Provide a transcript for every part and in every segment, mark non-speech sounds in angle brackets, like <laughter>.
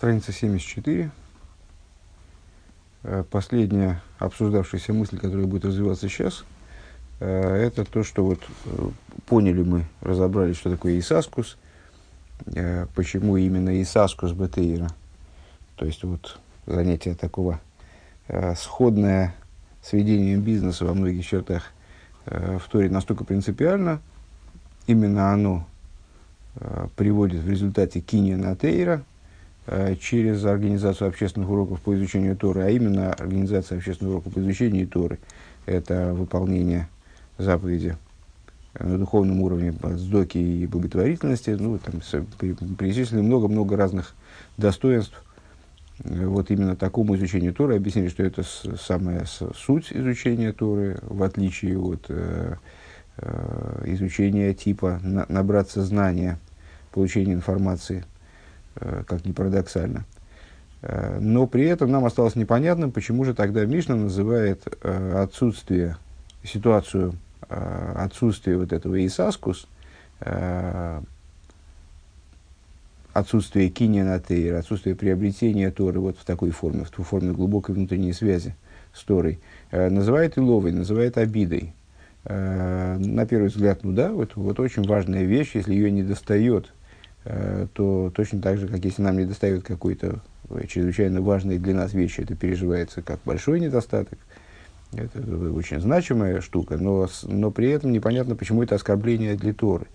Страница 74. Э, последняя обсуждавшаяся мысль, которая будет развиваться сейчас, э, это то, что вот э, поняли мы, разобрали, что такое Исаскус, почему именно Исаскус Бетейра. То есть вот занятие такого сходное с ведением бизнеса во многих чертах в Торе настолько принципиально, именно оно приводит в результате киния на Тейра, через организацию общественных уроков по изучению Торы, а именно организация общественных уроков по изучению Торы. Это выполнение заповеди на духовном уровне сдоки и благотворительности. Ну, там перечислили много-много разных достоинств. Э, вот именно такому изучению Торы объяснили, что это самая суть изучения Торы, в отличие от э, э, изучения типа на, набраться знания, получения информации – Э, как ни парадоксально. Э, но при этом нам осталось непонятным, почему же тогда Мишна называет э, отсутствие, ситуацию отсутствия вот этого Исаскус, отсутствие киния тейр, отсутствие приобретения Торы вот в такой форме, в форме глубокой внутренней связи с Торой, называет Иловой, называет обидой. На первый взгляд, ну да, вот, вот очень важная вещь, если ее не достает Э, то точно так же, как если нам не достает какой-то чрезвычайно важной для нас вещи, это переживается как большой недостаток. Это очень значимая штука, но, но при этом непонятно, почему это оскорбление для Торы.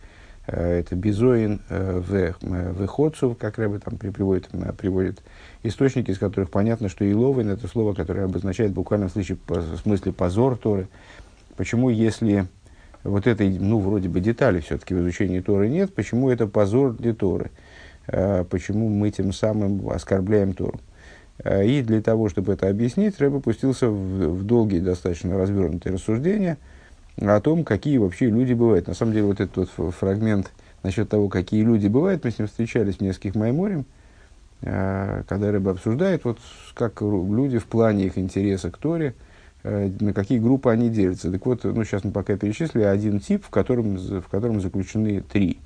Э, это безоин э, в выходцу, как Рэбе там приводит, приводит источники, из которых понятно, что Иловин – это слово, которое обозначает буквально в в смысле позор Торы. Почему, если вот этой, ну, вроде бы детали все-таки в изучении Торы нет, почему это позор для Торы, э, почему мы тем самым оскорбляем Тору. Э, и для того, чтобы это объяснить, Рэб опустился в, в долгие, достаточно развернутые рассуждения о том, какие вообще люди бывают. На самом деле, вот этот вот фрагмент насчет того, какие люди бывают, мы с ним встречались в нескольких Майморем, э, когда Рэб обсуждает, вот, как люди в плане их интереса к Торе – на какие группы они делятся. Так вот, ну, сейчас мы пока перечислили один тип, в котором, в котором заключены три.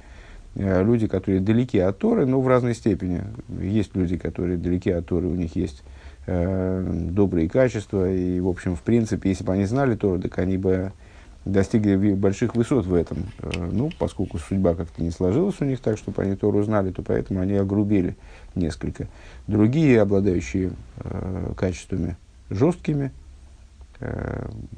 Э, люди, которые далеки от Торы, но в разной степени. Есть люди, которые далеки от Торы, у них есть э, добрые качества, и, в общем, в принципе, если бы они знали Тору, так они бы достигли больших высот в этом. Э, ну, поскольку судьба как-то не сложилась у них так, чтобы они Тору знали, то поэтому они огрубели несколько. Другие, обладающие э, качествами жесткими, Э,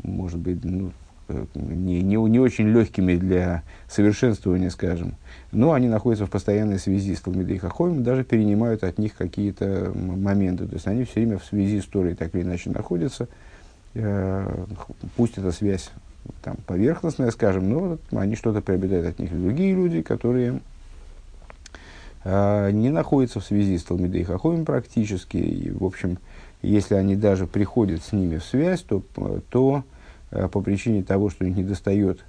может быть, ну, э, не, не, не очень легкими для совершенствования, скажем, но они находятся в постоянной связи с Талмидей Хахоем, даже перенимают от них какие-то моменты. То есть они все время в связи с Торой так или иначе находятся. Э, пусть эта связь там, поверхностная, скажем, но они что-то приобретают от них. Другие люди, которые не находятся в связи с Талмидей Хахоем практически, и, в общем, если они даже приходят с ними в связь, то, то э, по причине того, что у них не достает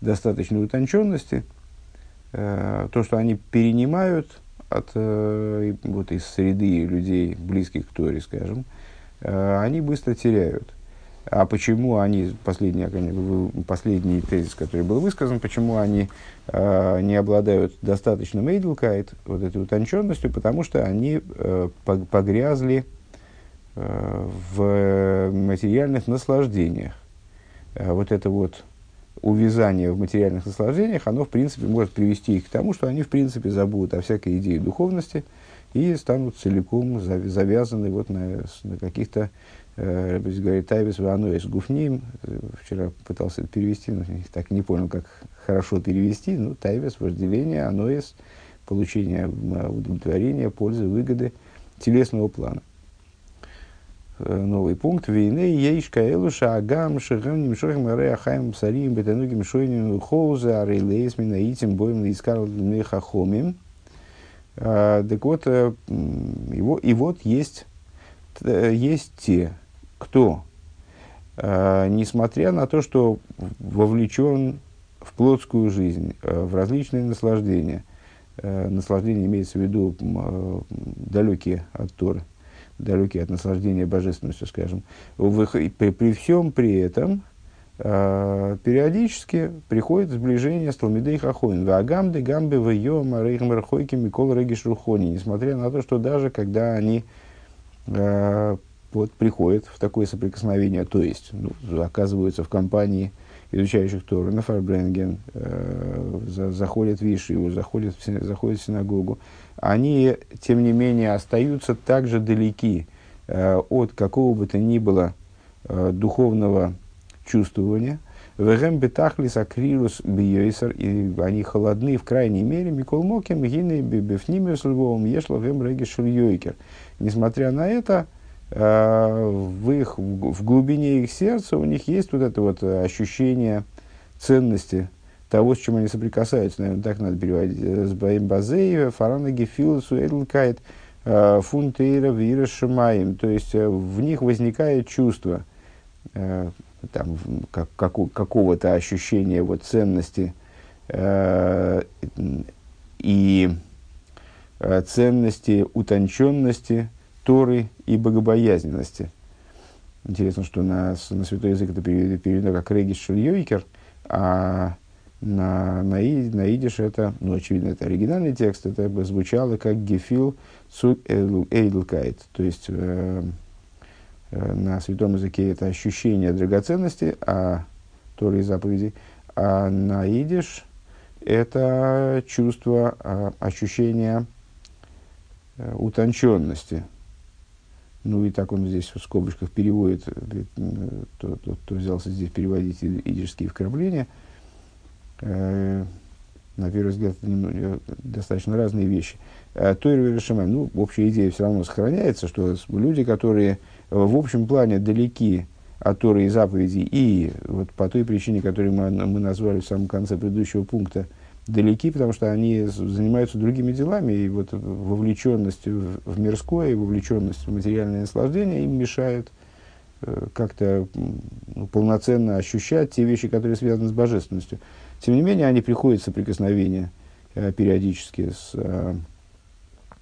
достаточной утонченности, э, то, что они перенимают от, э, вот из среды людей, близких к Торе, скажем, они быстро теряют. А почему они, последний, последний тезис, который был высказан, почему они э, не обладают достаточно אײדלקײט, вот этой утонченностью, потому что они э, погрязли в материальных наслаждениях. Э, вот это вот увязание в материальных наслаждениях, оно, в принципе, может привести их к тому, что они, в принципе, забудут о всякой идее духовности и станут целиком завязаны вот на, на каких-то, э, говорит, тайвис ваноис гуфним. Вчера пытался это перевести, но так не понял, как хорошо перевести. Ну, тайвис, вожделение, аноис, получение удовлетворения, пользы, выгоды телесного плана. Э, новый пункт. Вейне ейшка элуша агам шехем немшохим аре ахаем сарим бетанугим шойним хоузе аре лейс минаитим боем лискар мехахомим. А, так вот, э, его, и вот есть, э, есть те, кто, несмотря на то, что вовлечен в плотскую жизнь, в различные наслаждения, наслаждение имеется в виду далекие от Торы, далекие от наслаждения божественностью, скажем, при, при всем при этом периодически приходит сближение с Талмидей Хахоин. Вагамды, гамбы, вайома, рейхмер, хойки, микол, региш, рухони. Несмотря на то, что даже когда они вот, приходят в такое соприкосновение, то есть ну, оказываются в компании изучающих Тору, на Фарбренген, э, за, заходят в Ишиву, заходят, в, заходят в синагогу, они, тем не менее, остаются также далеки э, от какого бы то ни было э, духовного чувствования. Вегем бетахлис акрирус бьёйсер, и они холодны в крайней мере, микол моким, гины бифнимиус львовым, ешло гем регишель йойкер. Несмотря на это, Э, в, их, в глубине их сердца у них есть вот это вот ощущение ценности того, с чем они соприкасаются. Наверное, так надо переводить. С Баим Базеева, Фарана Гефилусу, Эдлкайт, э, Фунтейра, Вира Шамаем. То есть, э, в них возникает чувство там, как, как, какого-то ощущения вот, ценности и ценности утонченности, Торы и богобоязненности. Интересно, что на, на святой язык это переведено как регис шульёйкер, а на, на, на идиш это, ну, очевидно, это оригинальный текст, это бы звучало как гефил цук эйдлкайт, то есть э, э, на святом языке это ощущение драгоценности, а Торы и заповедей, а на идиш это чувство, э, ощущение э, утонченности, ну и так он здесь в скобочках переводит, тот, тот, кто взялся здесь переводить идические вкрапления. Э, на первый взгляд, немного, достаточно разные вещи. Э, Тойр Решимаем, ну, общая идея все равно сохраняется, что люди, которые в общем плане далеки от Торы и заповедей, и вот по той причине, которую мы, мы назвали в самом конце предыдущего пункта, далеки, потому что они занимаются другими делами, и вот вовлеченность в, в мирское, и вовлеченность в материальное наслаждение им мешает э, как-то ну, полноценно ощущать те вещи, которые связаны с божественностью. Тем не менее, они приходят в соприкосновение э, периодически с э,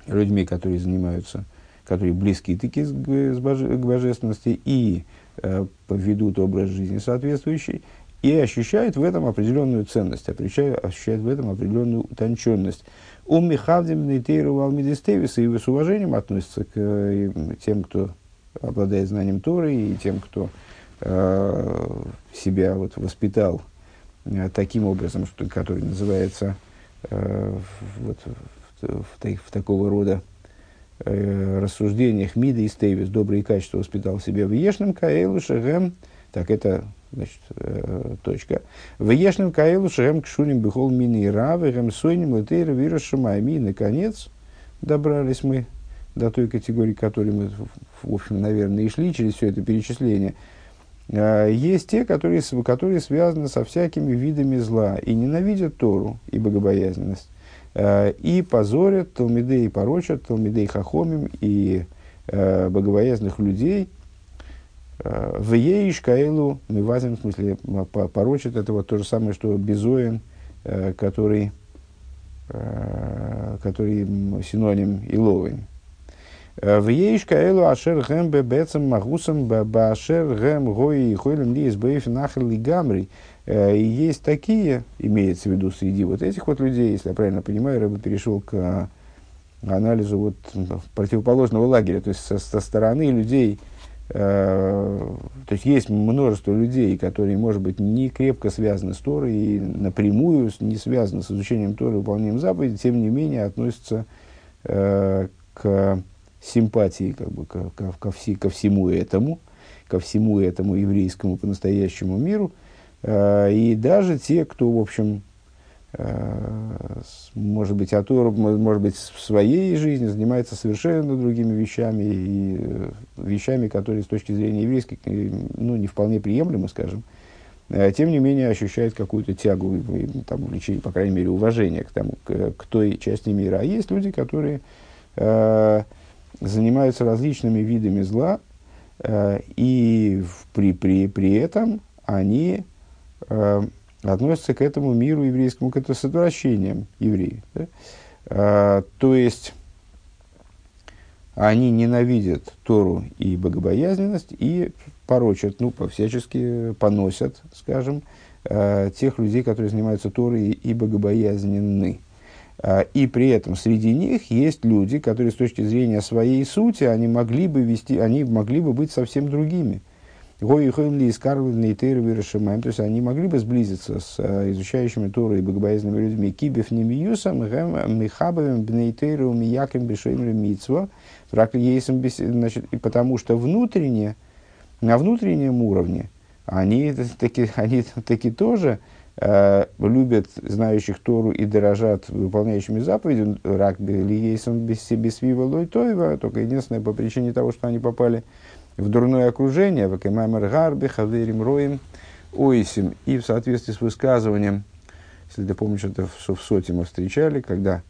людьми, которые занимаются, которые близки таки с, с боже, к божественности и э, ведут образ жизни соответствующий, и ощущает в этом определенную ценность, ощущает, ощущает в этом определенную утонченность. У Михавдим Нейтейру Алмидистевиса и с уважением относится к э, тем, кто обладает знанием Торы, и тем, кто э, себя вот воспитал таким образом, что, который называется э, вот, в, в, в, такого рода э, рассуждениях Мида и Стейвис, добрые качества воспитал себе в Ешном Каэлу Шагем, так это значит, э, точка. В Ешным Каилу Шем Кшуним Бихол Мини Равы Гем Сойним Летейра Вира Шамайми. Наконец, добрались мы до той категории, которой мы, в общем, наверное, и шли через все это перечисление. Э, есть те, которые, которые связаны со всякими видами зла и ненавидят Тору и богобоязненность, э, и позорят Талмидей, порочат Талмидей Хахомим и богобоязных людей – в Еиш Каэлу Мивазин, в смысле, порочит это вот то же самое, что Безоин, который, который синоним Иловин. Э, в Еиш Каэлу Ашер Гэм Бебецам Магусам Башер Гэм Гои Хойлем Ли Избэйф Нахал и Гамри. И есть такие, имеется в виду среди вот этих вот людей, если я правильно понимаю, Рэба перешел к анализу вот противоположного лагеря, то есть со, со стороны людей, Э, то есть есть множество людей, которые, может быть, не крепко связаны с Торой и напрямую не связаны с изучением Торы и выполнением заповедей, тем не менее относятся э, к симпатии как бы, ко, ко, ко, все, ко всему этому, ко всему этому еврейскому по-настоящему миру. Э, и даже те, кто, в общем, Э, может быть, Атор, может быть, в своей жизни занимается совершенно другими вещами, и э, вещами, которые с точки зрения еврейской, э, ну, не вполне приемлемы, скажем, тем не менее ощущает какую-то тягу, там, увлечение, по крайней мере, уважение к, тому, к, к той части мира. А есть люди, которые занимаются различными видами зла, э, и в, при, при, при этом они э, относятся к этому миру еврейскому, к это с отвращением евреев. Да? А, то есть, они ненавидят Тору и богобоязненность и порочат, ну, всячески поносят, скажем, э, тех людей, которые занимаются Торой и богобоязненны. Э, и при этом среди них есть люди, которые с точки зрения своей сути, они могли бы вести, они могли бы быть совсем другими. То есть они могли бы сблизиться с э, изучающими Тору и богобоязненными людьми. Кибев немиюсом, михабовым, бнейтейру, мияким, бешеймрем, митцво. Значит, потому что внутренне, на внутреннем уровне они таки, они таки тоже любят знающих Тору и дорожат выполняющими заповеди, рак лиейсом без себе свива лойтоева, только единственное по причине того, что они попали в дурное окружение, в Акаймамер Гарби, Хаверим Роем, Ойсим, и в соответствии с высказыванием, если ты помнишь, это в, в Соте мы встречали, когда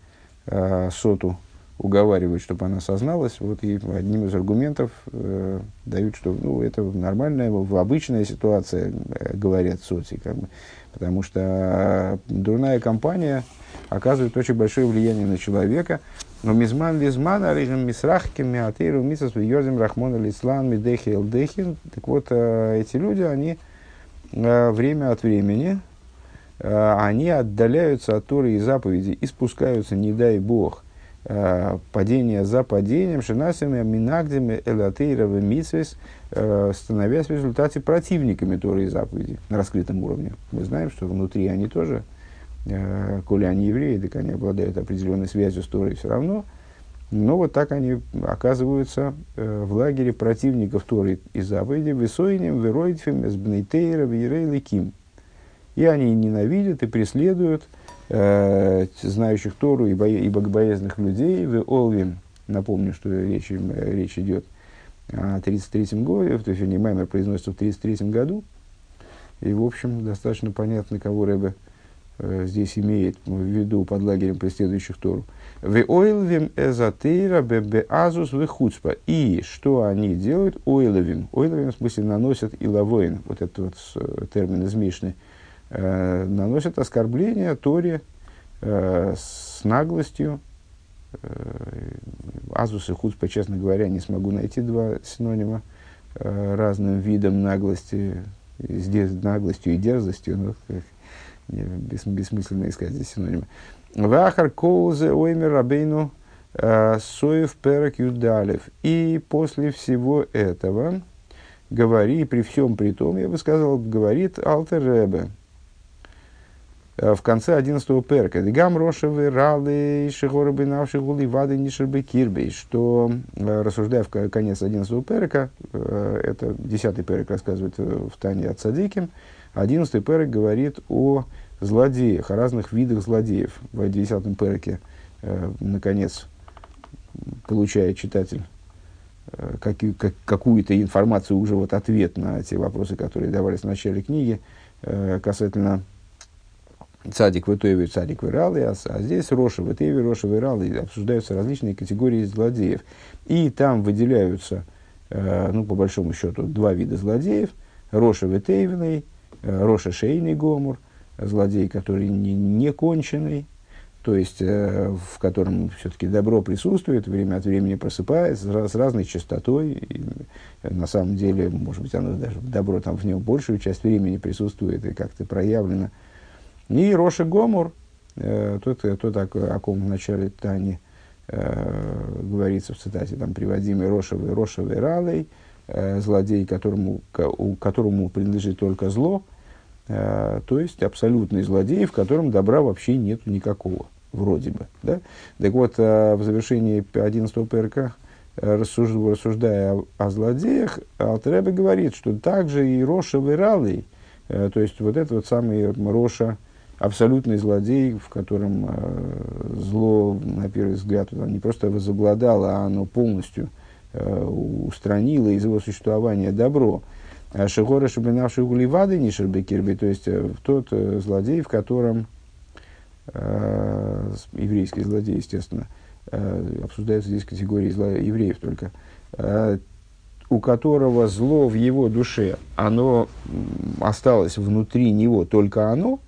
э, Соту уговаривают, чтобы она созналась, вот и одним из аргументов э, дают, что ну, это нормальная, обычная ситуация, э, говорят соци, как бы, потому что э, дурная компания оказывает очень большое влияние на человека. Но мизман лизман арихам мисрахки миатейру мисас йозим рахмон алислан мидехи элдехин. Так вот, э, эти люди, они э, время от времени, э, они отдаляются от Торы и заповедей и спускаются, не дай Бог, падение за падением, шинасами, минагдами, элатейровы, митсвес, э, становясь в результате противниками Торы и заповедей на раскрытом уровне. Мы знаем, что внутри они тоже, э, коли они евреи, так они обладают определенной связью с Торой все равно, но вот так они оказываются в лагере противников Торы и заповедей, высоинем, вероидфем, сбнейтейра, вирей, И они ненавидят и преследуют э, знающих Тору и, бо, богобоязных людей в Олвим. Напомню, что речь, э, речь идет о 33-м году, то есть, вернее, Маймер произносится в 33-м году. И, в общем, достаточно понятно, кого Рэбе э, здесь имеет в виду под лагерем преследующих Тору. В ойлвим эзотейра бебе азус вехуцпа. И что они делают? Ойловим. Ойловим, в смысле, наносят иловоин. Вот этот вот э, термин из. Э, наносят оскорбления Торе э, с наглостью. Э, Азус и Хуцпа, честно говоря, не смогу найти два синонима э, разным видом наглости, здесь наглостью и дерзостью, ну, бес, бессмысленно искать здесь синонимы. Вахар коузе оймер рабейну э, соев перек юдалев. И после всего этого, говори, при всем при том, я бы сказал, говорит Алтер Ребе, Э, в конце 11-го перка. Дигам рошевы ралы шигоры бы навши гули вады нишербы кирбей. Что, э, рассуждая в конец 11-го перка, э, это 10-й перек рассказывает в Тане от Садиким, 11-й перек говорит о злодеях, о разных видах злодеев. В 10-м перке, наконец, получает читатель как, как, какую-то информацию, уже вот ответ на те вопросы, которые давались в начале книги, касательно цадик в Итоеве, цадик в Иралы, а, здесь Роша в Итоеве, Роша в Иралы, обсуждаются различные категории злодеев. И там выделяются, э, ну, по большому счету, два вида злодеев. Роша в Итоевиной, э, Роша Шейный Гомур, злодей, который не, не конченый, то есть э, в котором все-таки добро присутствует, время от времени просыпается с, с разной частотой. И, э, на самом деле, может быть, оно даже добро там в нем большую часть времени присутствует и как-то проявлено. И Роша Гомур, э, тот, тот, о, ком в начале Тани э, говорится в цитате, там, приводимый Рошевый, Рошевый Ралей, э, злодей, которому, к, которому принадлежит только зло, э, то есть абсолютный злодей, в котором добра вообще нет никакого, вроде бы. Да? Так вот, э, в завершении 11 ПРК, э, рассуждая, о, о злодеях, Алтеребе говорит, что также и Рошевый Ралей, э, то есть вот этот вот самый Роша, абсолютный злодей, в котором э, зло, на первый взгляд, не просто возобладало, а оно полностью э, устранило из его существования добро. А Шигора шабинавший угливады не шербекирби, то есть э, тот э, злодей, в котором э, еврейский злодей, естественно, э, обсуждается здесь категории зло, евреев только, э, у которого зло в его душе, оно осталось внутри него, только оно,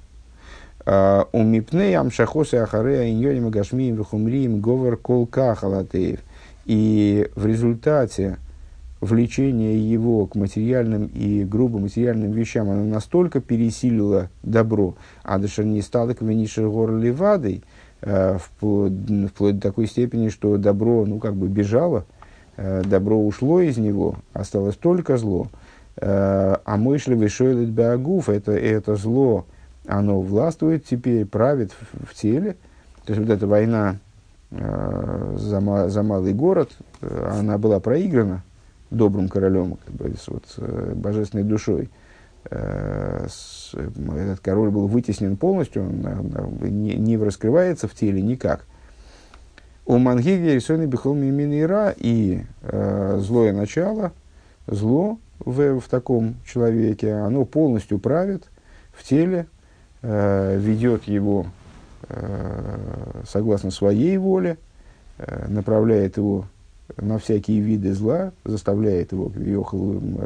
у мипней амшахосы ахарея иньоним гашмием вихумрием говор колка халатеев. И в результате влечение его к материальным и грубо материальным вещам, оно настолько пересилило добро, а даже не стало к венишер гор левадой, э, вплоть, до такой степени, что добро, ну, как бы бежало, э, добро ушло из него, осталось только зло. Э, а мой шлевишойлит беагуф, это, это зло, оно властвует теперь, правит в, в теле. То есть вот эта война за, за малый город, она была проиграна, добрым королем, как бы, с, вот, э, божественной душой. Э, с, этот король был вытеснен полностью, он, он не, не раскрывается в теле никак. У Мангиги рисует Бихол Миминира и э, злое начало, зло в, в таком человеке, оно полностью правит в теле, э, ведет его э, согласно своей воле, э, направляет его на всякие виды зла, заставляет его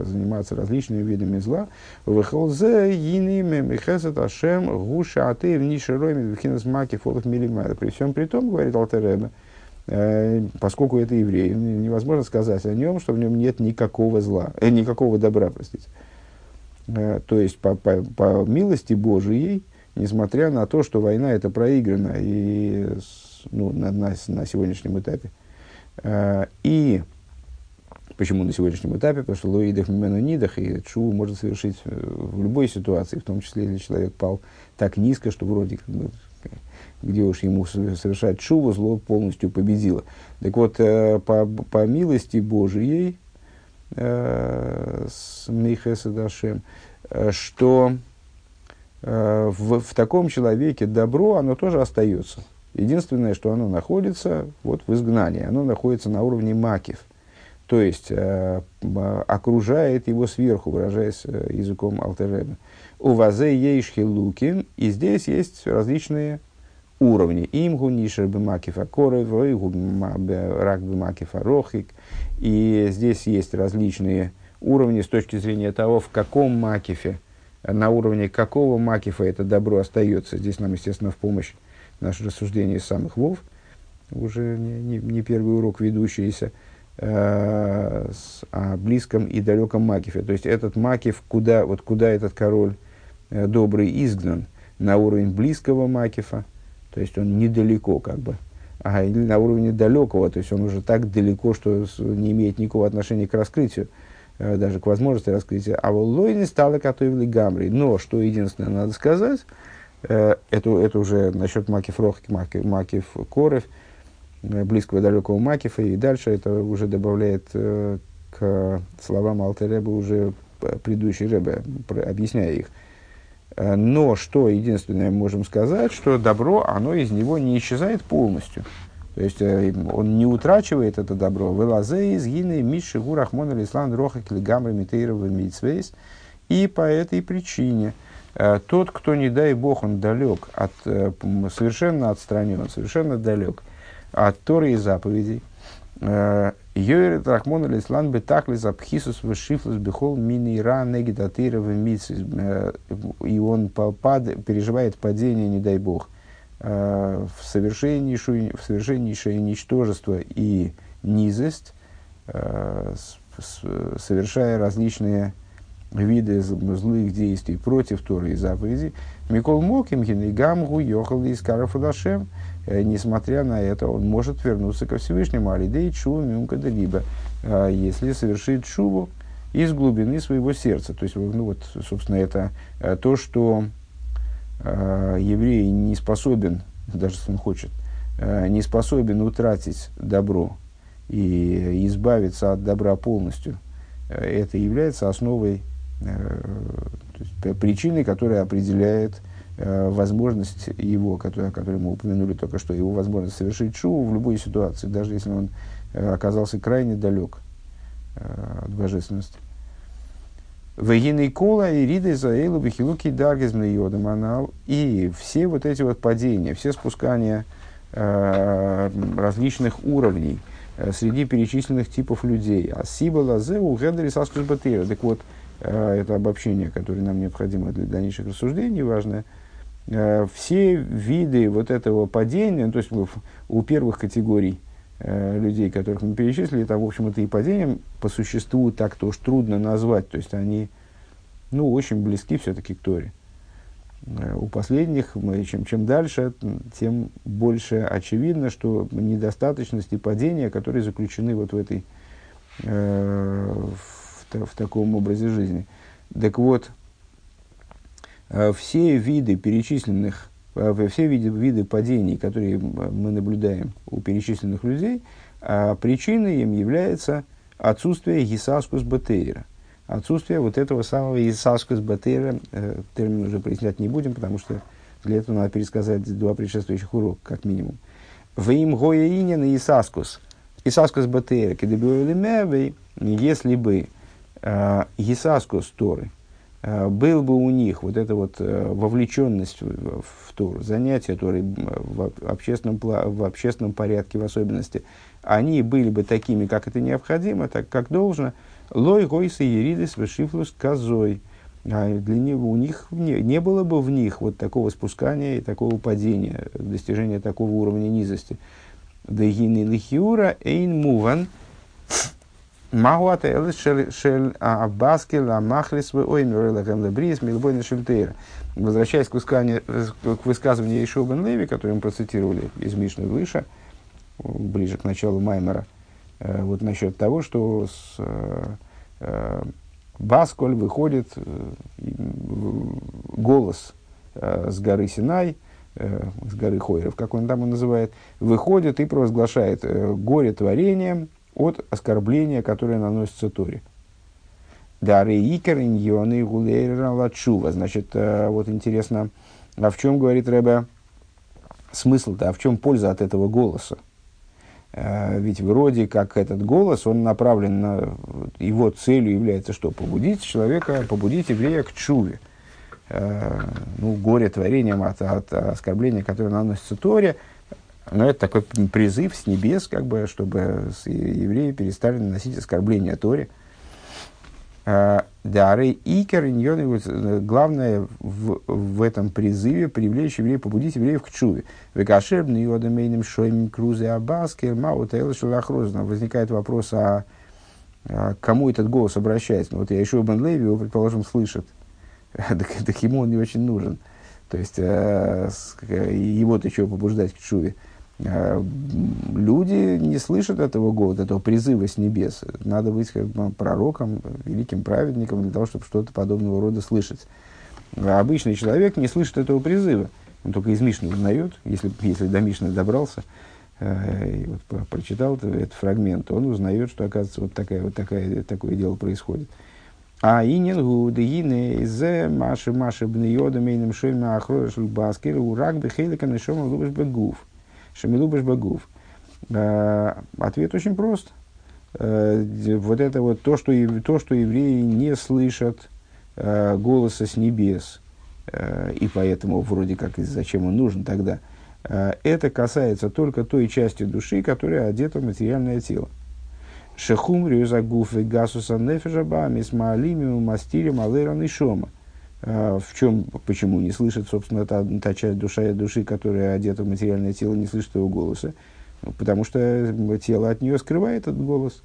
заниматься различными видами зла. Выхолзе иними мехесет ашем гуша аты в нишероме маки фолов милимайда. При всем при том, говорит Алтереба, э, поскольку это еврей, невозможно сказать о нем, что в нем нет никакого зла, э, никакого добра, простите. Э, то есть, по, по, по милости Божией, несмотря на то, что война это проиграна и ну, на, на, на сегодняшнем этапе, Э, и почему на сегодняшнем этапе? Потому что лоидах мимену нидах, и чуву может совершить э, в любой ситуации, в том числе, если человек пал так низко, что вроде как бы, где уж ему совершать чуву, зло полностью победило. Так вот, э, по, по милости Божией, с Михесадашем, что в, в таком человеке добро, оно тоже остается. Единственное, что оно находится вот в изгнании, оно находится на уровне макив, то есть э, окружает его сверху, выражаясь э, языком Алтереба. У вазе ейшхи лукин, и здесь есть различные уровни. Им гунишер бимакифа корев, рак бимакифа рохик. И здесь есть различные уровни с точки зрения того, в каком макифе, на уровне какого макифа это добро остается. Здесь нам, естественно, в помощь наше рассуждение из самых вов, уже не, не, не первый урок ведущийся, э, с, о близком и далеком Макифе. То есть этот Макиф, куда, вот куда этот король э, добрый изгнан, на уровень близкого Макифа, то есть он недалеко как бы, а или на уровне далекого, то есть он уже так далеко, что не имеет никакого отношения к раскрытию, э, даже к возможности раскрытия. А вот не стало готовили гамри. Но, что единственное надо сказать, Э, это, это уже насчет Макив Рохки, Макив, Макив Корев, э, близкого и далекого Макифа, и дальше это уже добавляет к словам Алтереба уже предыдущий Ребе, объясняя их. Но что единственное можем сказать, что добро, оно из него не исчезает полностью. То есть он не утрачивает это добро. Велазе из гины миши гурахмон алислан роха килигамры митейрова митсвейс. И по этой причине – Э, тот, кто, не дай бог, он далек, от, э, совершенно отстранен, совершенно далек от Торы и заповедей, э, Йойрет Рахмон Алислан Бетакли Запхисус Вышифлус Бехол Минира Негидатыра И он пад, переживает падение, не дай бог, в совершеннейшее, в совершеннейшее ничтожество и низость, совершая различные виды злых действий против Торы и заповедей, Микол Моким Гамгу Йохал из Карафудашем, э, несмотря на это, он может вернуться ко Всевышнему, Алидей Чу Мюмкада либо, э, если совершит шубу из глубины своего сердца. То есть, ну вот, собственно, это э, то, что еврей не способен, даже если он хочет, не способен утратить добро и избавиться от добра полностью, это является основой причиной, которая определяет э, возможность его, которую, о которой мы упомянули только что, его возможность совершить шуву в любой ситуации, даже если он э, оказался крайне далек э, от божественности. Вегины кола и риды за эйлу бихилуки даргизм анал. И все вот эти вот падения, все спускания э, различных уровней э, среди перечисленных типов людей. А сиба лазе у Так вот, Э, это обобщение, которое нам необходимо для дальнейших рассуждений, важное, э, все виды вот этого падения, то есть у первых категорий э, людей, которых мы перечислили, это, в общем, это и падением по существу так-то уж трудно назвать. То есть они, ну, очень близки все-таки к Торе. Э, у последних, чем, чем дальше, тем больше очевидно, что недостаточность и падения, которые заключены вот в этой, э, в, в таком образе жизни. Так вот, э, все виды перечисленных, э, все виды, виды падений, которые мы наблюдаем у перечисленных людей, э, причиной им является отсутствие гисаскус батейра отсутствие вот этого самого Исаскус Батера, э, термин уже прояснять не будем, потому что для этого надо пересказать два предшествующих урока, как минимум. В им гоя инин и Исаскус. Исаскус Батера, если бы э, Исаскус Торы э, был бы у них вот эта вот э, вовлеченность в, в Тору, занятия Торы в общественном, в общественном порядке в особенности, они были бы такими, как это необходимо, так как должно, Лой гойса еридис вышифлус козой. А для него, у них не, не было бы в них вот такого спускания и такого падения, достижения такого уровня низости. Дегины лихиура эйн муван Магуата элис шель абаски ла махлис вы ой мюрелахем лебрис милбойна шельтейра. Возвращаясь к высказыванию, к высказыванию Ишуа бен Леви, которое мы процитировали из Мишны выше, ближе к началу Маймера, Э, вот насчет того, что с, э, э, Басколь выходит голос с горы Синай, с горы Хойров, как он там его называет, выходит и провозглашает горе творением от оскорбления, которое наносится Торе. Дары икер иньоны гулейра лачува. Значит, вот интересно, а в чем, говорит Рэбе, смысл-то, а в чем польза от этого голоса? Э, ведь вроде как этот голос, он направлен на... Его целью является что? Побудить человека, побудить еврея к чуве. Э, ну, горе творением от, от оскорбления, которое наносится Торе. Но это такой призыв с небес, как бы, чтобы евреи перестали наносить оскорбления Торе. Э, Дары Икер, э, главное в, в этом призыве привлечь евреев, побудить евреев к чуве. Векашебный йодамейным шоймим крузе абаскер маут Возникает вопрос, а, а кому этот голос обращается? Ну, вот я еще Бен Леви его, предположим, слышит. <laughs> так, ему он не очень нужен. То есть, э, его-то еще побуждать к чуве. Э, люди не слышат этого голода, этого призыва с небес. Надо быть как бы, пророком, великим праведником для того, чтобы что-то подобного рода слышать. А обычный человек не слышит этого призыва. Он только из Мишны узнает, если, если до Мишны добрался, э, и вот прочитал этот, этот фрагмент, он узнает, что, оказывается, вот, такая, вот такая, такое дело происходит. А иненгу дегине из маши маши бнеода мейным шойма ахрош баскир урак бехелика нешома лубаш бегув. Шамилубаш Багув. Э, ответ очень прост. Э, вот это вот то, что, то, что евреи не слышат э, голоса с небес, и поэтому вроде как зачем он нужен тогда, это касается только той части души, которая одета в материальное тело. Шехум рюзагуф и гасуса нефежаба мисмаалимиу мастирим алэран и шома – а, в чем, почему не слышит, собственно, та, та часть души, души, которая одета в материальное тело, не слышит его голоса, потому что тело от нее скрывает этот голос.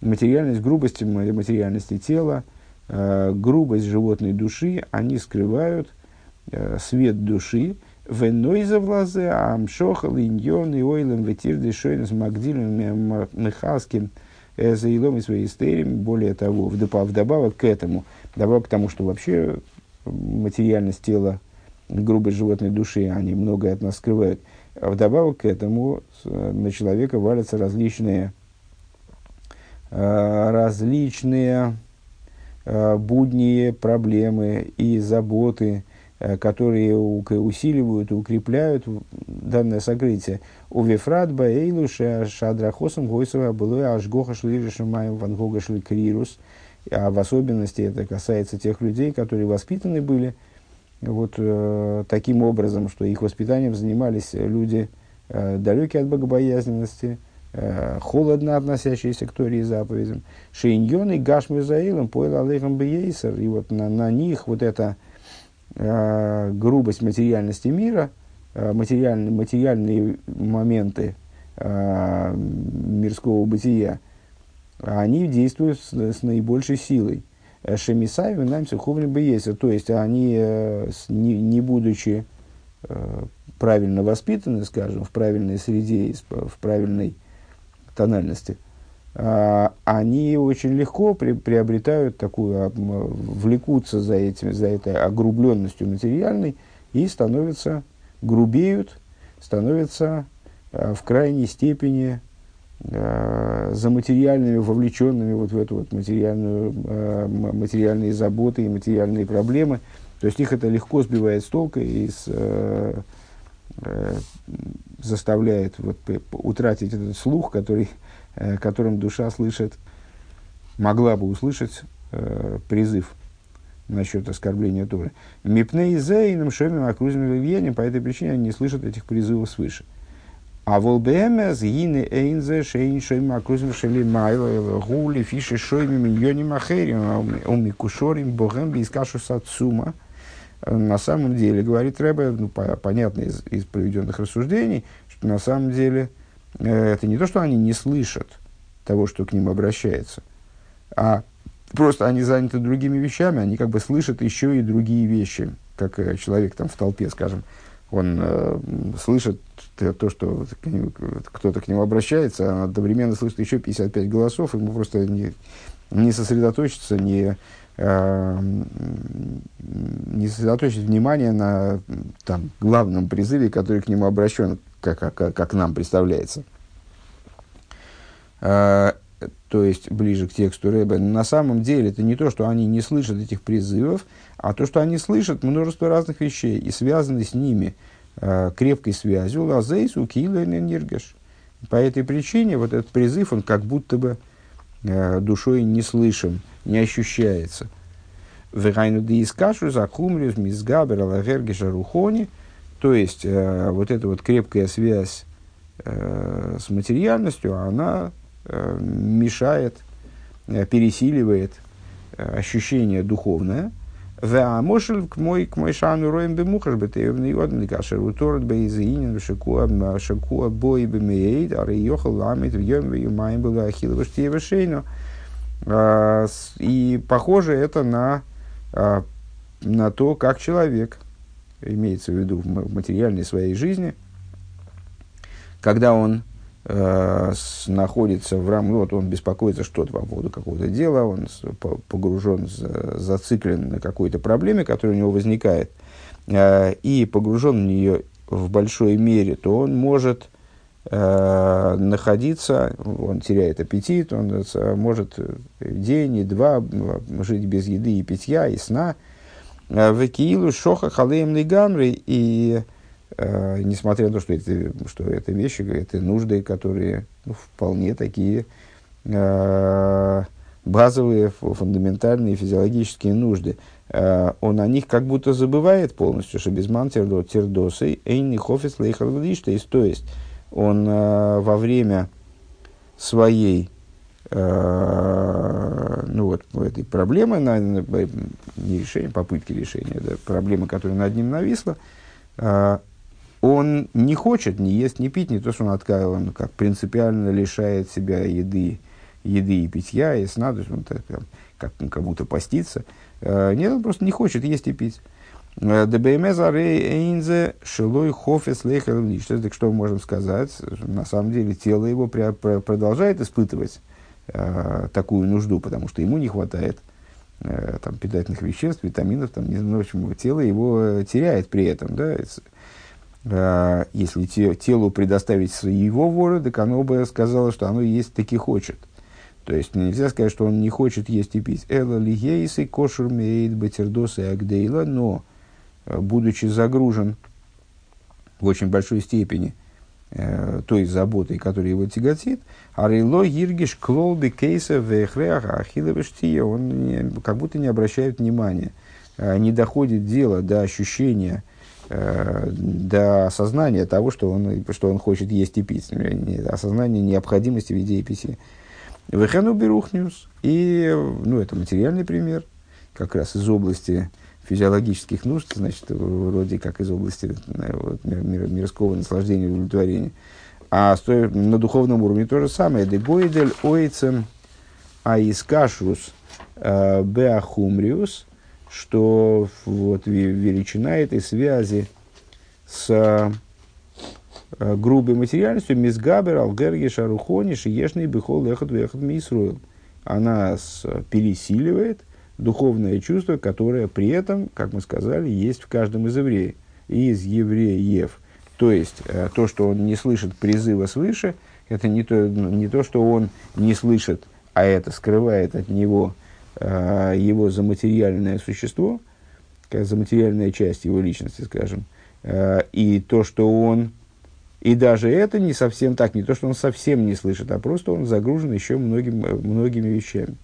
Материальность, грубость материальности тела, э, грубость животной души, они скрывают э, свет души, Венойза в лазе, амшоха, линьон, и ойлем, ветирды, шойнес, магдилем, мехаским, заилом и своей. Более того, вдобавок к этому, вдобавок к тому, что вообще материальность тела, грубой животной души, они многое от нас скрывают. А вдобавок к этому на человека валятся различные, а, различные а, будние проблемы и заботы, а, которые усиливают и укрепляют данное сокрытие. У Вифрат Баэйлуша Шадрахосом Гойсова было Ашгоха Шлиришимаем Вангога Шликрирус – а в особенности это касается тех людей, которые воспитаны были вот э, таким образом, что их воспитанием занимались люди э, далекие от богобоязненности, э, холодно относящиеся к Торе и заповедям. Шейньон и Гашмир Заилом поел Алейхам Бейсер. И вот на, на них вот эта э, грубость материальности мира, э, материальные, материальные моменты э, мирского бытия, они действуют с, с наибольшей силой. Шемисай, нам суховли бы есть. То есть они, э, не, не будучи э, правильно воспитаны, скажем, в правильной среде, в правильной тональности, э, они очень легко при, приобретают такую, влекутся за, этим, за этой огрубленностью материальной и становятся, грубеют, становятся в крайней степени Э, за материальными, вовлеченными вот в эту вот материальную, э, материальные заботы и материальные проблемы. То есть их это легко сбивает с толка и с, э, заставляет вот, утратить этот слух, который, которым душа слышит, могла бы услышать призыв насчет оскорбления Торы. Мипней зейным шемим окрузим по этой причине они не слышат этих призывов свыше. А волбемес гины эйнзе шейн шойм акузим шели майла гули фиши шойми миньоним ахерим умикушорим богем бискашу сацума. На самом деле, говорит Рэбе, ну, понятно из, из проведенных рассуждений, что на самом деле э, это не то, что они не слышат того, что к ним обращается, а просто они заняты другими вещами, они как бы слышат еще и другие вещи, как э, человек там в толпе, скажем, он э, слышит то, что кто-то к нему обращается, а одновременно слышит еще 55 голосов, ему просто не, не сосредоточиться, не, э, не сосредоточить внимание на там, главном призыве, который к нему обращен, как, как, как нам представляется. Э, то есть ближе к тексту Рэбе, на самом деле это не то, что они не слышат этих призывов, а то, что они слышат множество разных вещей и связаны с ними крепкой связью лазейсу килэнергеш. По этой причине вот этот призыв, он как будто бы э, душой не слышим, не ощущается. Вегайну диискашу закумриус мизгабер алагергеша рухони, то есть э, вот эта вот крепкая связь э, с материальностью, она Э, мешает, э, пересиливает э, ощущение духовное. А мошель к мой к мой шану роем бемухаш бетеевный одн кашер уторт бейзинин шакуа шакуа бой бемеид а рейохал ламит в йом юмаем было ахилова штиева И похоже это на, на то, как человек, имеется в виду в материальной своей жизни, когда он находится в рамках, ну, вот он беспокоится что-то по поводу какого-то дела, он погружен, за, зациклен на какой-то проблеме, которая у него возникает, э, и погружен в нее в большой мере, то он может э, находиться, он теряет аппетит, он э, может день и два жить без еды и питья, и сна. Э, в Киилу шоха халеем лигамри, и э, несмотря на то, что это, что это вещи, это нужды, которые ну, вполне такие э, базовые, фундаментальные физиологические нужды, э, он о них как будто забывает полностью, что без ман тердосы, эйни хофис то есть он э, во время своей э, ну вот этой проблемы, не решения, попытки решения, да, проблемы, которая над ним нависла, э, он не хочет ни есть, ни пить, не то, что он отказ, он как принципиально лишает себя еды, еды и питья, и сна, то есть он так, как, как будто постится. Э, нет, он просто не хочет есть и пить. Э, ДБМС шилой хофес лейхер Что, что мы можем сказать? На самом деле тело его продолжает испытывать э, такую нужду, потому что ему не хватает э, там, питательных веществ, витаминов, там, не знаю, почему тело его теряет при этом. Да? Э, если те, телу предоставить его волю, так оно бы сказало, что оно есть таки хочет. То есть нельзя сказать, что он не хочет есть и пить. Эла лигейсы кошур мейд батердосы агдейла, но э, будучи загружен в очень большой степени э, той заботой, которая его тяготит, арило иргиш клолби кейса вехреаха ахиловештия, он не, как будто не обращает внимания, э, не доходит дело до ощущения до осознания того, что он, что он хочет есть и пить, осознание необходимости в еде и питье. Вехену берухниус. И, ну, это материальный пример, как раз из области физиологических нужд, значит, вроде как из области вот, мир, мирского наслаждения и удовлетворения. А на духовном уровне то же самое. Дегоидель ойцем аискашрус э, беахумриус, что вот величина этой связи с э, грубой материальностью мизгабер алгерги шарухони шиешный бихол лехот вехот мисруэл. Она пересиливает духовное чувство, которое при этом, как мы сказали, есть в каждом из евреев. Из евреев. То есть, э, то, что он не слышит призыва свыше, это не то, не то, что он не слышит, а это скрывает от него э, его заматериальное существо, как заматериальная часть его личности, скажем, э, и то, что он, и даже это не совсем так, не то, что он совсем не слышит, а просто он загружен еще многим, многими вещами.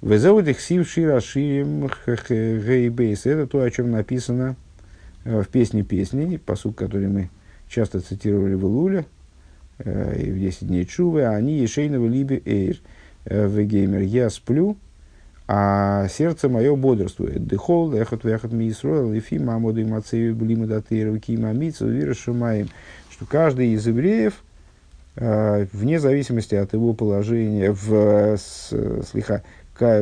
Везеудих сив шира ширим гейбейс. Это то, о чем написано Э, в песне песни, посуд, который мы часто цитировали в Илуле, э, и в 10 дней Чувы, они Ешейнова Либи Эйр э, в геймер. Я сплю, а сердце мое бодрствует. Дыхол, эхот, вехот, ми Исроэл, лифи, мамоду и мацею, блима датейру, кима, мицу, вира, шумаем. Что каждый из евреев, вне зависимости от его положения в слиха,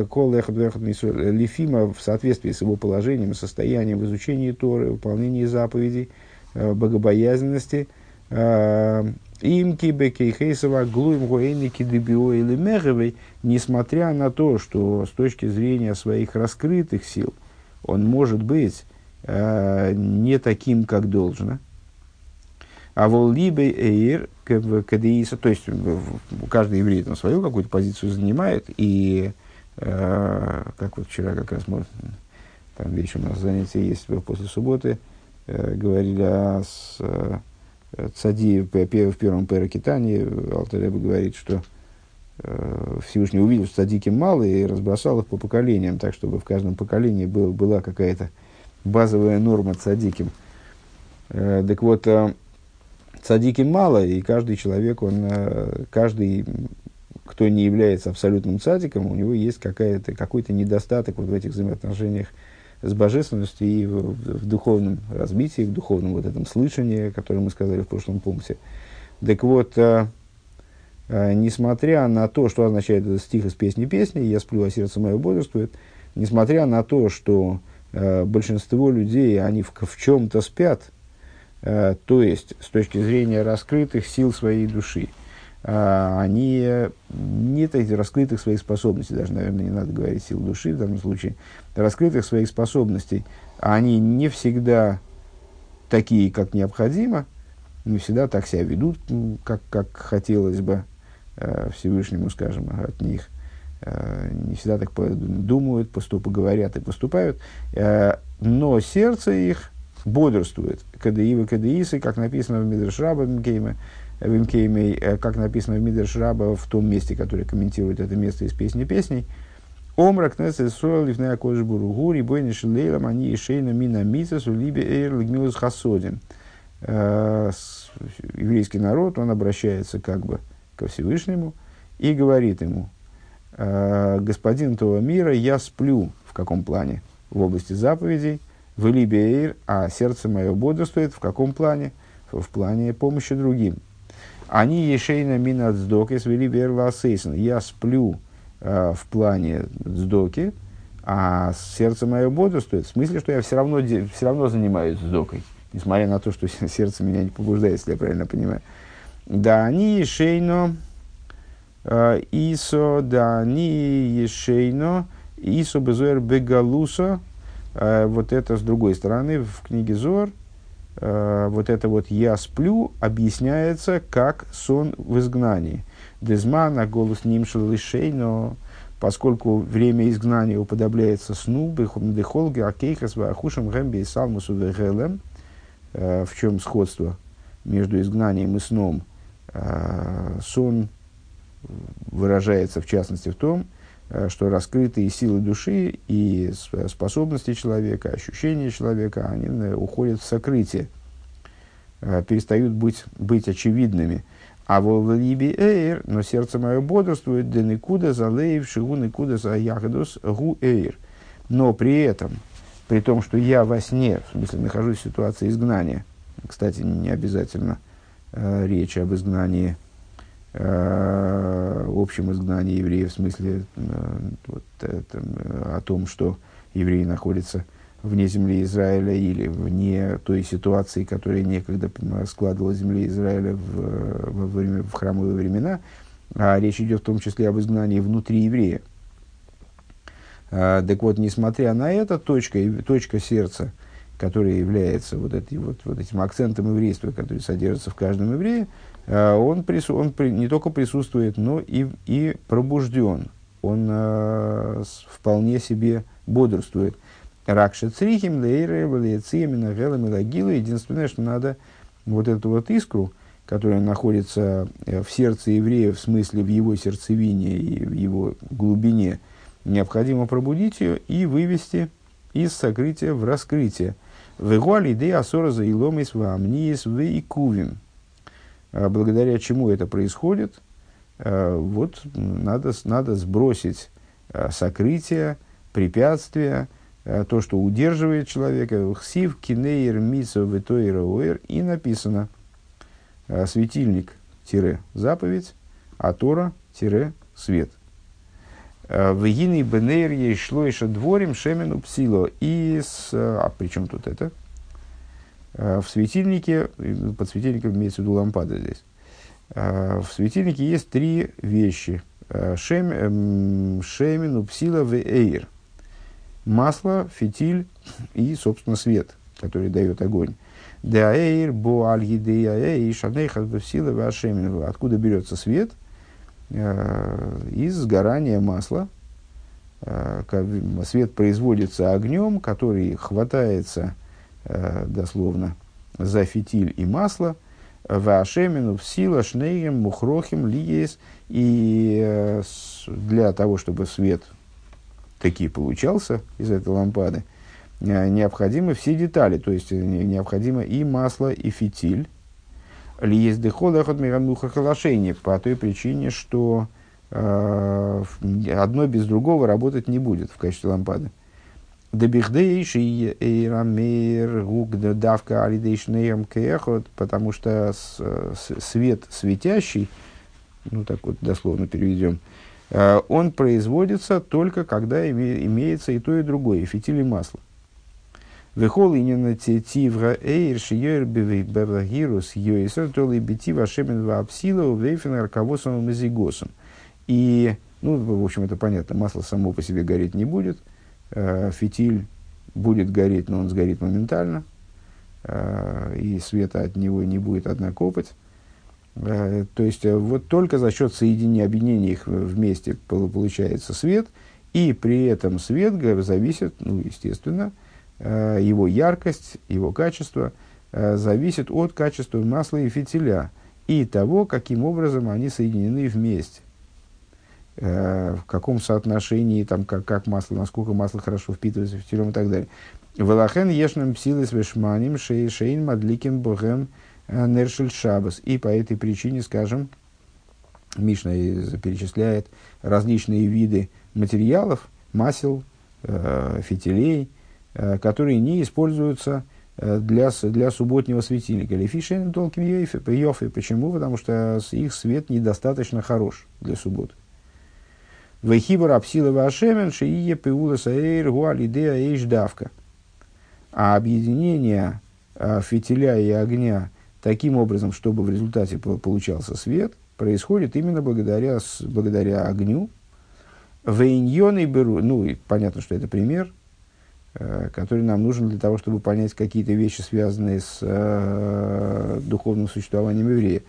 Кол Лифима в соответствии с его положением, состоянием в изучении Торы, выполнении заповедей, э, богобоязненности. Им кибекейхейсова глуем гуэйники дебио или меговой, несмотря на то, что с точки зрения своих раскрытых сил он может быть э, не таким, как должно. А вол либо эйр кадеиса, то есть каждый еврей там свою какую-то позицию занимает, и Э, как вот вчера как раз мы, там вечером у нас занятие есть после субботы, э, говорили о с, э, Цади в первом Перекитании, Алтареба говорит, что Всевышний увидел, что цадики мало, и разбросал их по поколениям, так, чтобы в каждом поколении был, была какая-то базовая норма цадиким. Так вот, цадики мало, и каждый человек, он, каждый кто не является абсолютным цадиком, у него есть какая-то, какой-то недостаток вот в этих взаимоотношениях с божественностью и в, в, духовном развитии, в духовном вот этом слышании, которое мы сказали в прошлом пункте. Так вот, а, а, несмотря на то, что означает этот стих из песни песни, «Я сплю, а сердце мое бодрствует», несмотря на то, что а, большинство людей, они в, в чем-то спят, а, то есть с точки зрения раскрытых сил своей души – они нет этих раскрытых своих способностей, даже, наверное, не надо говорить сил души в данном случае, раскрытых своих способностей, они не всегда такие, как необходимо, не всегда так себя ведут, как, как хотелось бы э, Всевышнему, скажем, от них. Э, не всегда так думают, поступают, говорят и поступают. Э, но сердце их бодрствует. Кадаивы кадаисы, как написано в Мидршраба Мкейме, Вимкеймей, э, как написано в Мидер Шраба, в том месте, которое комментирует это место из песни песней. Омра кнесет сойл ливная кожа буругу, рибойни шилейлам, они и шейна мина мицесу, либе эйр лигмилус хасодим. Э, еврейский народ, он обращается как бы ко Всевышнему и говорит ему, «Э, господин того мира, я сплю, в каком плане? В области заповедей, в либе эйр, а сердце мое бодрствует, в каком плане? В плане помощи другим. Они ешейна мина дздоки свели верла Я сплю э, в плане дздоки, а сердце мое бодрствует. В смысле, что я все равно, все равно занимаюсь дздокой, несмотря на то, что <laughs> сердце меня не побуждает, если я правильно понимаю. Да, они ешейно э, исо, да, они ешейно исо безуэр бегалусо. Э, вот это с другой стороны в книге Зор – э, вот это вот «я сплю» объясняется как сон в изгнании. Дезмана голос нимшел лишей, но поскольку время изгнания уподобляется сну, дехолги, акейхас, вахушам, гэмби и салмусу вегелем, э, в чем сходство между изгнанием и сном, э, сон выражается в частности в том, Э, что раскрытые силы души и способности человека, ощущения человека, они э, уходят в сокрытие, э, перестают быть, быть очевидными. А в либи эйр, но сердце мое бодрствует, да никуда залеев, шигу никуда за ягодус гу эйр. Но при этом, при том, что я во сне, в смысле нахожусь в ситуации изгнания, кстати, не обязательно речь об изгнании, общем изгнании евреев, в смысле вот, это, о том, что евреи находятся вне земли Израиля или вне той ситуации, которая некогда складывала земли Израиля в, во время, в храмовые времена, а речь идет в том числе об изгнании внутри еврея. А, так вот, несмотря на это, точка, точка сердца, которая является вот, этой, вот, вот этим акцентом еврейства, который содержится в каждом еврее, он, прису, он при, не только присутствует, но и, и пробужден. Он а, вполне себе бодрствует. Ракша црихим, лейры, валиециями, нагелами, лагилу. Единственное, что надо вот эту вот искру, которая находится э, в сердце еврея, в смысле в его сердцевине и в его глубине, необходимо пробудить ее и вывести из сокрытия в раскрытие. Вегуали идея асора за иломис вамниес вейкувим. А благодаря чему это происходит? А, вот надо, надо сбросить а, сокрытие, препятствия, то, что удерживает человека. Хсив кинейр мисо ветойра И написано светильник-заповедь, а Тора-свет. В Гины Бенейр ей шло еще дворим шемену псило. И с... А при чем тут это? В светильнике, под светильником имеется в виду лампада здесь. В светильнике есть три вещи. Шем, эм, шемену псила в эйр. Масло, фитиль и, собственно, свет, который дает огонь. Деаэйр, бо аль гидея шанейхат псила в Откуда берется свет? Э, из сгорания масла. Э, свет производится огнем, который хватается э, дословно за фитиль и масло. Вашемину в сила шнейгем мухрохим лиес. И для того, чтобы свет таки получался из этой лампады, необходимы все детали. То есть необходимо и масло, и фитиль Лиезды холахот мирамуха халашейни по той причине, что э, одно без другого работать не будет в качестве лампады. Дебихдейши эйрамер гугда давка алидейшнейрам кехот, потому что свет светящий, ну так вот дословно переведем, э, он производится только когда имеется и то, и другое, и фитиль и масло. Вехол инина тивра эйр шиёр бевагирус йойсер толи бити вашемен вапсила вейфен арковосом мазигосом. И, ну, в общем, это понятно, масло само по себе гореть не будет, э, фитиль будет гореть, но он сгорит моментально, э, и света от него не будет одна копоть. Э, то есть, вот только за счет соединения, объединения их вместе получается свет, и при этом свет зависит, ну, естественно, его яркость, его качество зависит от качества масла и фитиля и того, каким образом они соединены вместе. Э, в каком соотношении, там, как, как масло, насколько масло хорошо впитывается фитилем и так далее. Велахен ешным псилы с вешманим шейн мадликим богем нершель шабас. И по этой причине, скажем, Мишна перечисляет различные виды материалов, масел, фитилей – Э, которые не используются э, для, для субботнего светильника. Лефишен толким йофи. Почему? Потому что их свет недостаточно хорош для субботы. Вейхибар апсилова ашемен шиие пеула саэйр гуалидея эйш давка. А объединение а, фитиля и огня таким образом, чтобы в результате получался свет, происходит именно благодаря, благодаря огню. Вейньоны беру, ну, и понятно, что это пример, Э, который нам нужен для того, чтобы понять какие-то вещи, связанные с э, духовным существованием еврея.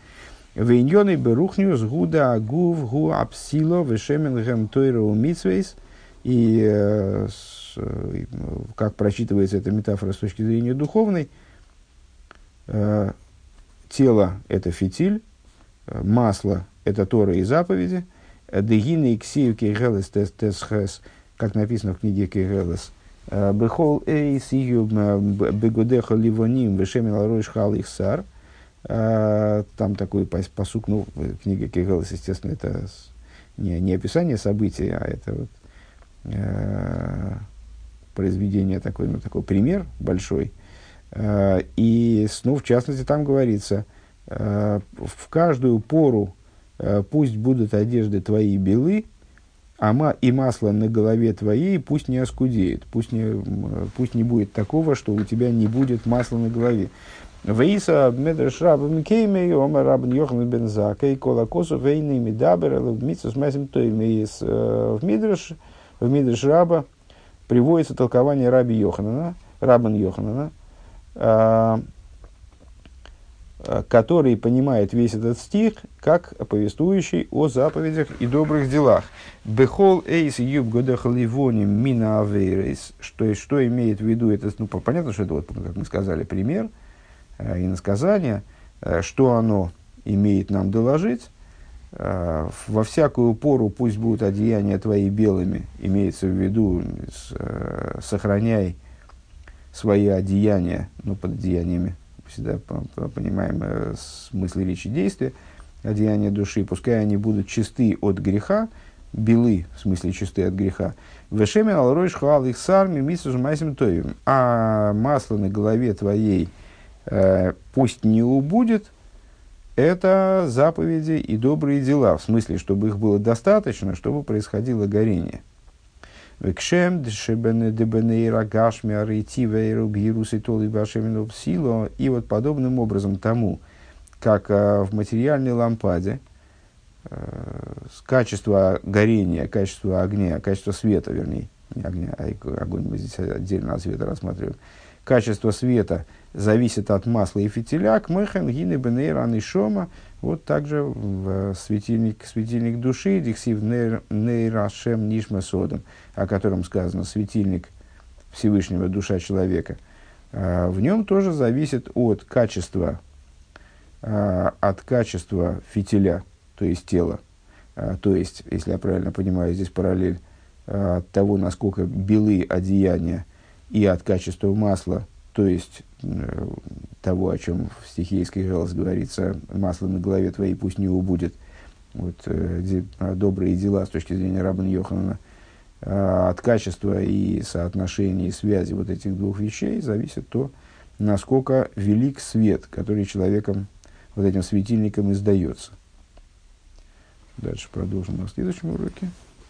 Вейньоны берухню с гуда агув гу апсило вешемен гэм тойру митсвейс. И как прочитывается эта метафора с точки зрения духовной, тело – это фитиль, масло – это Тора и заповеди, дегины и ксию кегелес тес как написано в книге Кегелес – Бехол эйс ее бегудеха ливоним вешемил аройш хал. Там такой посук, ну, книга Кегелес, естественно, это не, не описание событий, а это вот э, произведение такой, ну, такой пример большой. Э, и, ну, в частности, там говорится, э, в каждую пору пусть будут одежды твои белы, а ма, и масло на голове твоей пусть не оскудеет, пусть не, пусть не будет такого, что у тебя не будет масла на голове. Вейса медреш рабам кейме, ома рабан йохан бен закей, кола косу вейны медабер, в митсус масим той в мидреш, в мидреш раба приводится толкование раби Йоханана, рабан Йоханана, а, а, который понимает весь этот стих как повествующий о заповедях и добрых делах. Бехол эйс юб годах ливоним мина аверис. Что, что имеет в виду это? Ну, понятно, что это, вот, как мы сказали, пример э, и насказание. Э, что оно имеет нам доложить? Э, во всякую пору пусть будут одеяния твои белыми. Имеется в виду, э, сохраняй свои одеяния, ну, под одеяниями всегда понимаем э, смысл речи действия, одеяния души, пускай они будут чисты от греха, белы, в смысле чисты от греха. Вешемен алройш хвал их сарми мисус майсим тоим. А масло на голове твоей э, пусть не убудет, это заповеди и добрые дела, в смысле, чтобы их было достаточно, чтобы происходило горение. Векшем башемину сило. И вот подобным образом тому, как э, в материальной лампаде э, качество горения, качество огня, качество света, вернее, не огня, а огонь мы здесь отдельно от света рассматриваем, качество света зависит от масла и фитиля, к мэхэн гины бенейран и шома, вот также в светильник, светильник души, диксив нейрашем нишма содом, о котором сказано светильник Всевышнего, душа человека, а, в нем тоже зависит от качества, а, от качества фитиля, то есть тела. А, то есть, если я правильно понимаю, здесь параллель от того, насколько белы одеяния, и от качества масла, то есть Э, того, о чем в стихе Искрилос говорится, масло на голове твоей пусть не убудет. Вот, э, де, добрые дела с точки зрения Рабан Йоханана, э, от качества и соотношения, и связи вот этих двух вещей зависит то, насколько велик свет, который человеком, вот этим светильником издается. Дальше продолжим на следующем уроке.